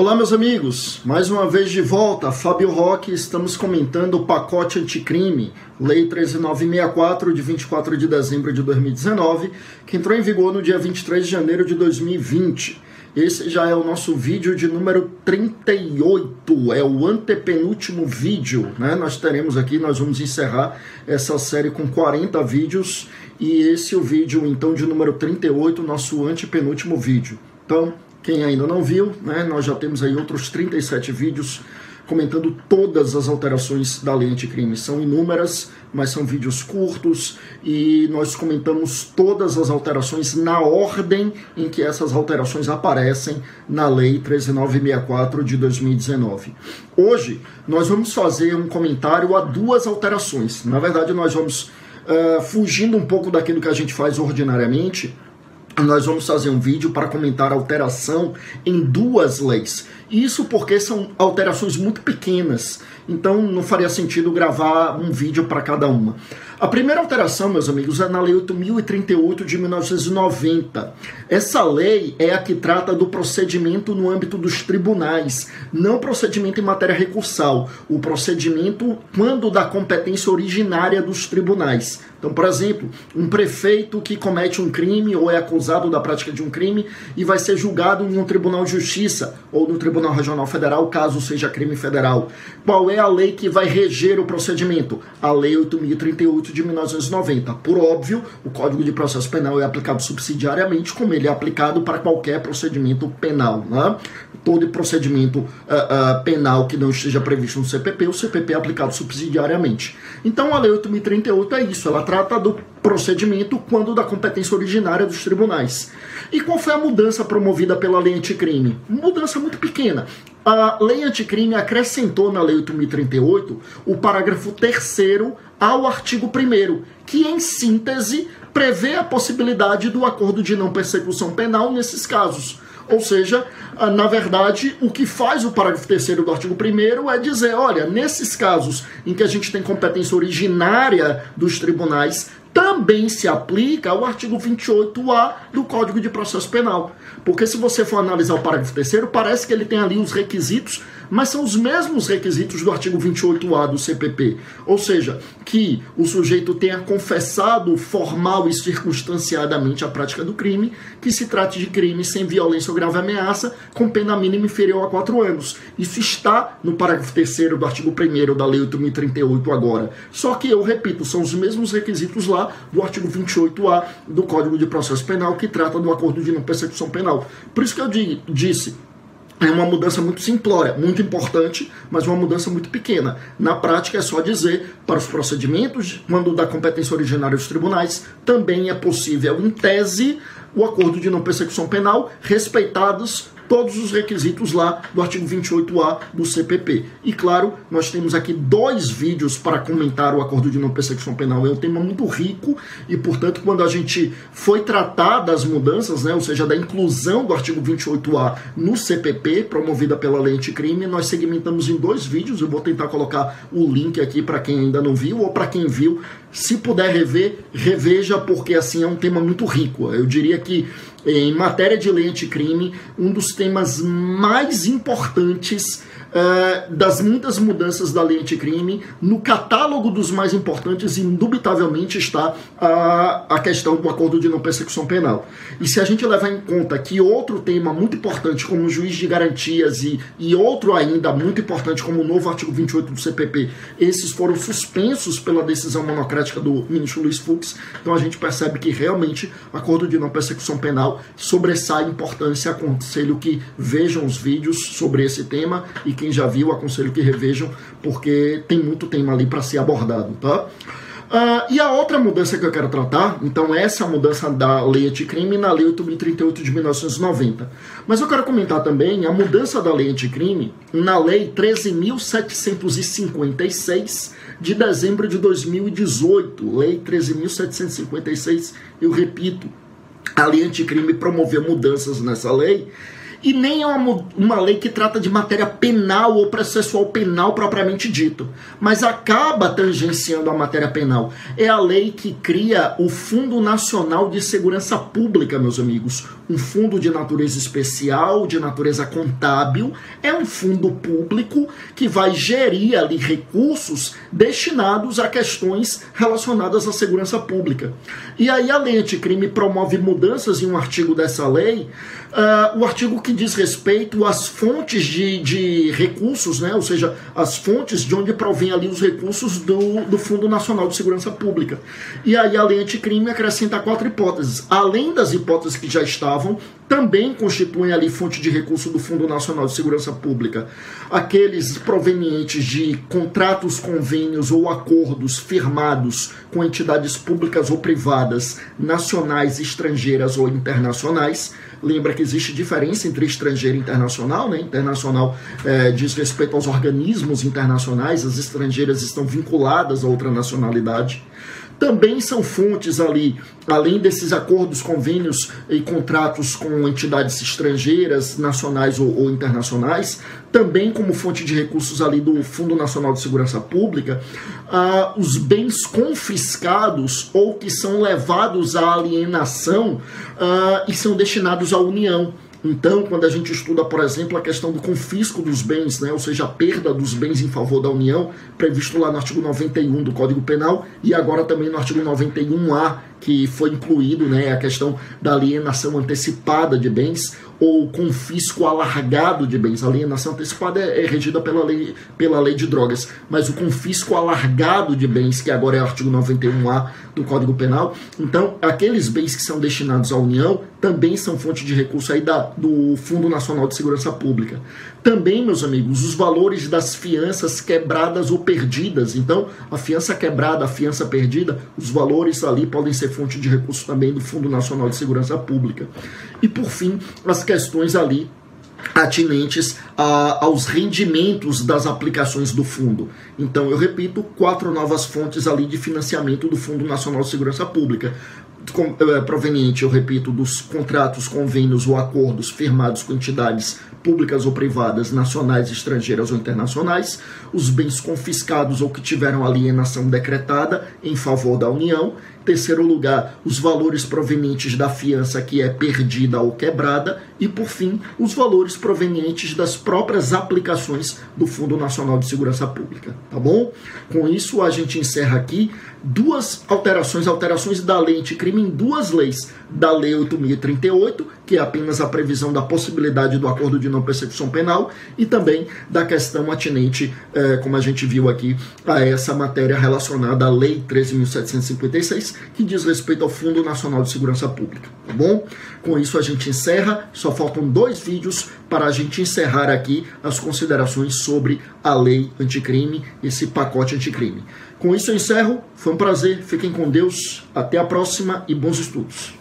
Olá, meus amigos. Mais uma vez de volta, Fábio Roque. Estamos comentando o pacote anticrime, Lei 13964, de 24 de dezembro de 2019, que entrou em vigor no dia 23 de janeiro de 2020. Esse já é o nosso vídeo de número 38, é o antepenúltimo vídeo, né? Nós teremos aqui, nós vamos encerrar essa série com 40 vídeos e esse é o vídeo então de número 38, nosso antepenúltimo vídeo. Então, quem ainda não viu, né, nós já temos aí outros 37 vídeos comentando todas as alterações da lei anticrime. São inúmeras, mas são vídeos curtos e nós comentamos todas as alterações na ordem em que essas alterações aparecem na Lei 13964 de 2019. Hoje nós vamos fazer um comentário a duas alterações. Na verdade, nós vamos, uh, fugindo um pouco daquilo que a gente faz ordinariamente, nós vamos fazer um vídeo para comentar alteração em duas leis. Isso porque são alterações muito pequenas, então não faria sentido gravar um vídeo para cada uma. A primeira alteração, meus amigos, é na Lei 8038 de 1990. Essa lei é a que trata do procedimento no âmbito dos tribunais, não procedimento em matéria recursal, o procedimento quando da competência originária dos tribunais. Então, por exemplo, um prefeito que comete um crime ou é acusado da prática de um crime e vai ser julgado em um tribunal de justiça ou no Tribunal Regional Federal, caso seja crime federal. Qual é a lei que vai reger o procedimento? A Lei 8038 de 1990. Por óbvio, o Código de Processo Penal é aplicado subsidiariamente, como ele é aplicado para qualquer procedimento penal. Né? Todo procedimento uh, uh, penal que não esteja previsto no CPP, o CPP é aplicado subsidiariamente. Então, a Lei 8038 é isso, ela trata do procedimento quando da competência originária dos tribunais. E qual foi a mudança promovida pela lei anticrime? Mudança muito pequena. A lei anticrime acrescentou na lei 8038 o parágrafo 3 ao artigo 1 que em síntese prevê a possibilidade do acordo de não persecução penal nesses casos. Ou seja, na verdade, o que faz o parágrafo 3 do artigo 1 é dizer: olha, nesses casos em que a gente tem competência originária dos tribunais, também se aplica o artigo 28A do Código de Processo Penal. Porque se você for analisar o parágrafo 3 parece que ele tem ali os requisitos mas são os mesmos requisitos do artigo 28A do CPP. Ou seja, que o sujeito tenha confessado formal e circunstanciadamente a prática do crime, que se trate de crime sem violência ou grave ameaça, com pena mínima inferior a 4 anos. Isso está no parágrafo 3 do artigo 1 da Lei 8038 agora. Só que, eu repito, são os mesmos requisitos lá do artigo 28A do Código de Processo Penal, que trata do acordo de não persecução penal. Por isso que eu disse, é uma mudança muito simplória, muito importante, mas uma mudança muito pequena. Na prática, é só dizer para os procedimentos, quando da competência originária dos tribunais, também é possível, em tese, o acordo de não persecução penal, respeitados todos os requisitos lá do artigo 28A do CPP. E claro, nós temos aqui dois vídeos para comentar o acordo de não persecução penal. É um tema muito rico e, portanto, quando a gente foi tratar das mudanças, né, ou seja, da inclusão do artigo 28A no CPP, promovida pela lei anticrime, nós segmentamos em dois vídeos. Eu vou tentar colocar o link aqui para quem ainda não viu ou para quem viu. Se puder rever, reveja, porque assim é um tema muito rico. Eu diria que em matéria de lei anticrime, um dos temas mais importantes uh, das muitas mudanças da lei anticrime. No catálogo dos mais importantes, indubitavelmente, está a, a questão do acordo de não persecução penal. E se a gente levar em conta que outro tema muito importante, como o juiz de garantias, e, e outro ainda muito importante, como o novo artigo 28 do CPP, esses foram suspensos pela decisão monocrática do ministro Luiz Fux, então a gente percebe que realmente acordo de não persecução penal sobressai importância. Aconselho que vejam os vídeos sobre esse tema e quem já viu, aconselho que revejam, porque tem muito tema ali para ser abordado, tá? Uh, e a outra mudança que eu quero tratar, então essa é a mudança da lei anticrime na lei 8.038 de 1990. Mas eu quero comentar também a mudança da lei anticrime na lei 13.756 de dezembro de 2018. Lei 13.756, eu repito, a lei anticrime promoveu mudanças nessa lei e nem é uma, uma lei que trata de matéria penal ou processual penal propriamente dito, mas acaba tangenciando a matéria penal. É a lei que cria o Fundo Nacional de Segurança Pública, meus amigos. Um fundo de natureza especial, de natureza contábil, é um fundo público que vai gerir ali recursos destinados a questões relacionadas à segurança pública. E aí a lei anticrime promove mudanças em um artigo dessa lei, uh, o artigo que diz respeito às fontes de, de recursos, né? ou seja, as fontes de onde provém ali os recursos do, do Fundo Nacional de Segurança Pública. E aí a lei anticrime acrescenta quatro hipóteses. Além das hipóteses que já estavam, estavam também constituem ali fonte de recurso do Fundo Nacional de Segurança Pública. Aqueles provenientes de contratos, convênios ou acordos firmados com entidades públicas ou privadas, nacionais, estrangeiras ou internacionais. Lembra que existe diferença entre estrangeiro e internacional, né? Internacional é, diz respeito aos organismos internacionais, as estrangeiras estão vinculadas a outra nacionalidade também são fontes ali, além desses acordos, convênios e contratos com entidades estrangeiras, nacionais ou, ou, internacionais, também como fonte de recursos ali do Fundo Nacional de Segurança Pública, ah, os bens confiscados ou que são levados à alienação ah, e são destinados à União. Então, quando a gente estuda, por exemplo, a questão do confisco dos bens, né, ou seja, a perda dos bens em favor da União, previsto lá no artigo 91 do Código Penal e agora também no artigo 91A, que foi incluído né, a questão da alienação antecipada de bens ou confisco alargado de bens. A alienação antecipada é, é, regida pela lei, pela lei de drogas, mas o confisco alargado de bens, que agora é o artigo 91A do Código Penal, então aqueles bens que são destinados à União também são fonte de recurso aí da, do Fundo Nacional de Segurança Pública. Também, meus amigos, os valores das fianças quebradas ou perdidas. Então, a fiança quebrada, a fiança perdida, os valores ali podem ser fonte de recurso também do Fundo Nacional de Segurança Pública. E, por fim, as questões ali atinentes a, aos rendimentos das aplicações do fundo. Então, eu repito, quatro novas fontes ali de financiamento do Fundo Nacional de Segurança Pública. Com, é, proveniente, eu repito, dos contratos, convênios ou acordos firmados com entidades públicas ou privadas, nacionais, estrangeiras ou internacionais, os bens confiscados ou que tiveram alienação decretada em favor da União Terceiro lugar, os valores provenientes da fiança que é perdida ou quebrada. E, por fim, os valores provenientes das próprias aplicações do Fundo Nacional de Segurança Pública. Tá bom? Com isso, a gente encerra aqui duas alterações, alterações da lei anticrime em duas leis. Da Lei 8.038, que é apenas a previsão da possibilidade do acordo de não persecução penal, e também da questão atinente, eh, como a gente viu aqui, a essa matéria relacionada à Lei 13.756, que diz respeito ao Fundo Nacional de Segurança Pública. Tá bom? Com isso a gente encerra, só faltam dois vídeos para a gente encerrar aqui as considerações sobre a lei anticrime, esse pacote anticrime. Com isso eu encerro. Foi um prazer. Fiquem com Deus. Até a próxima e bons estudos.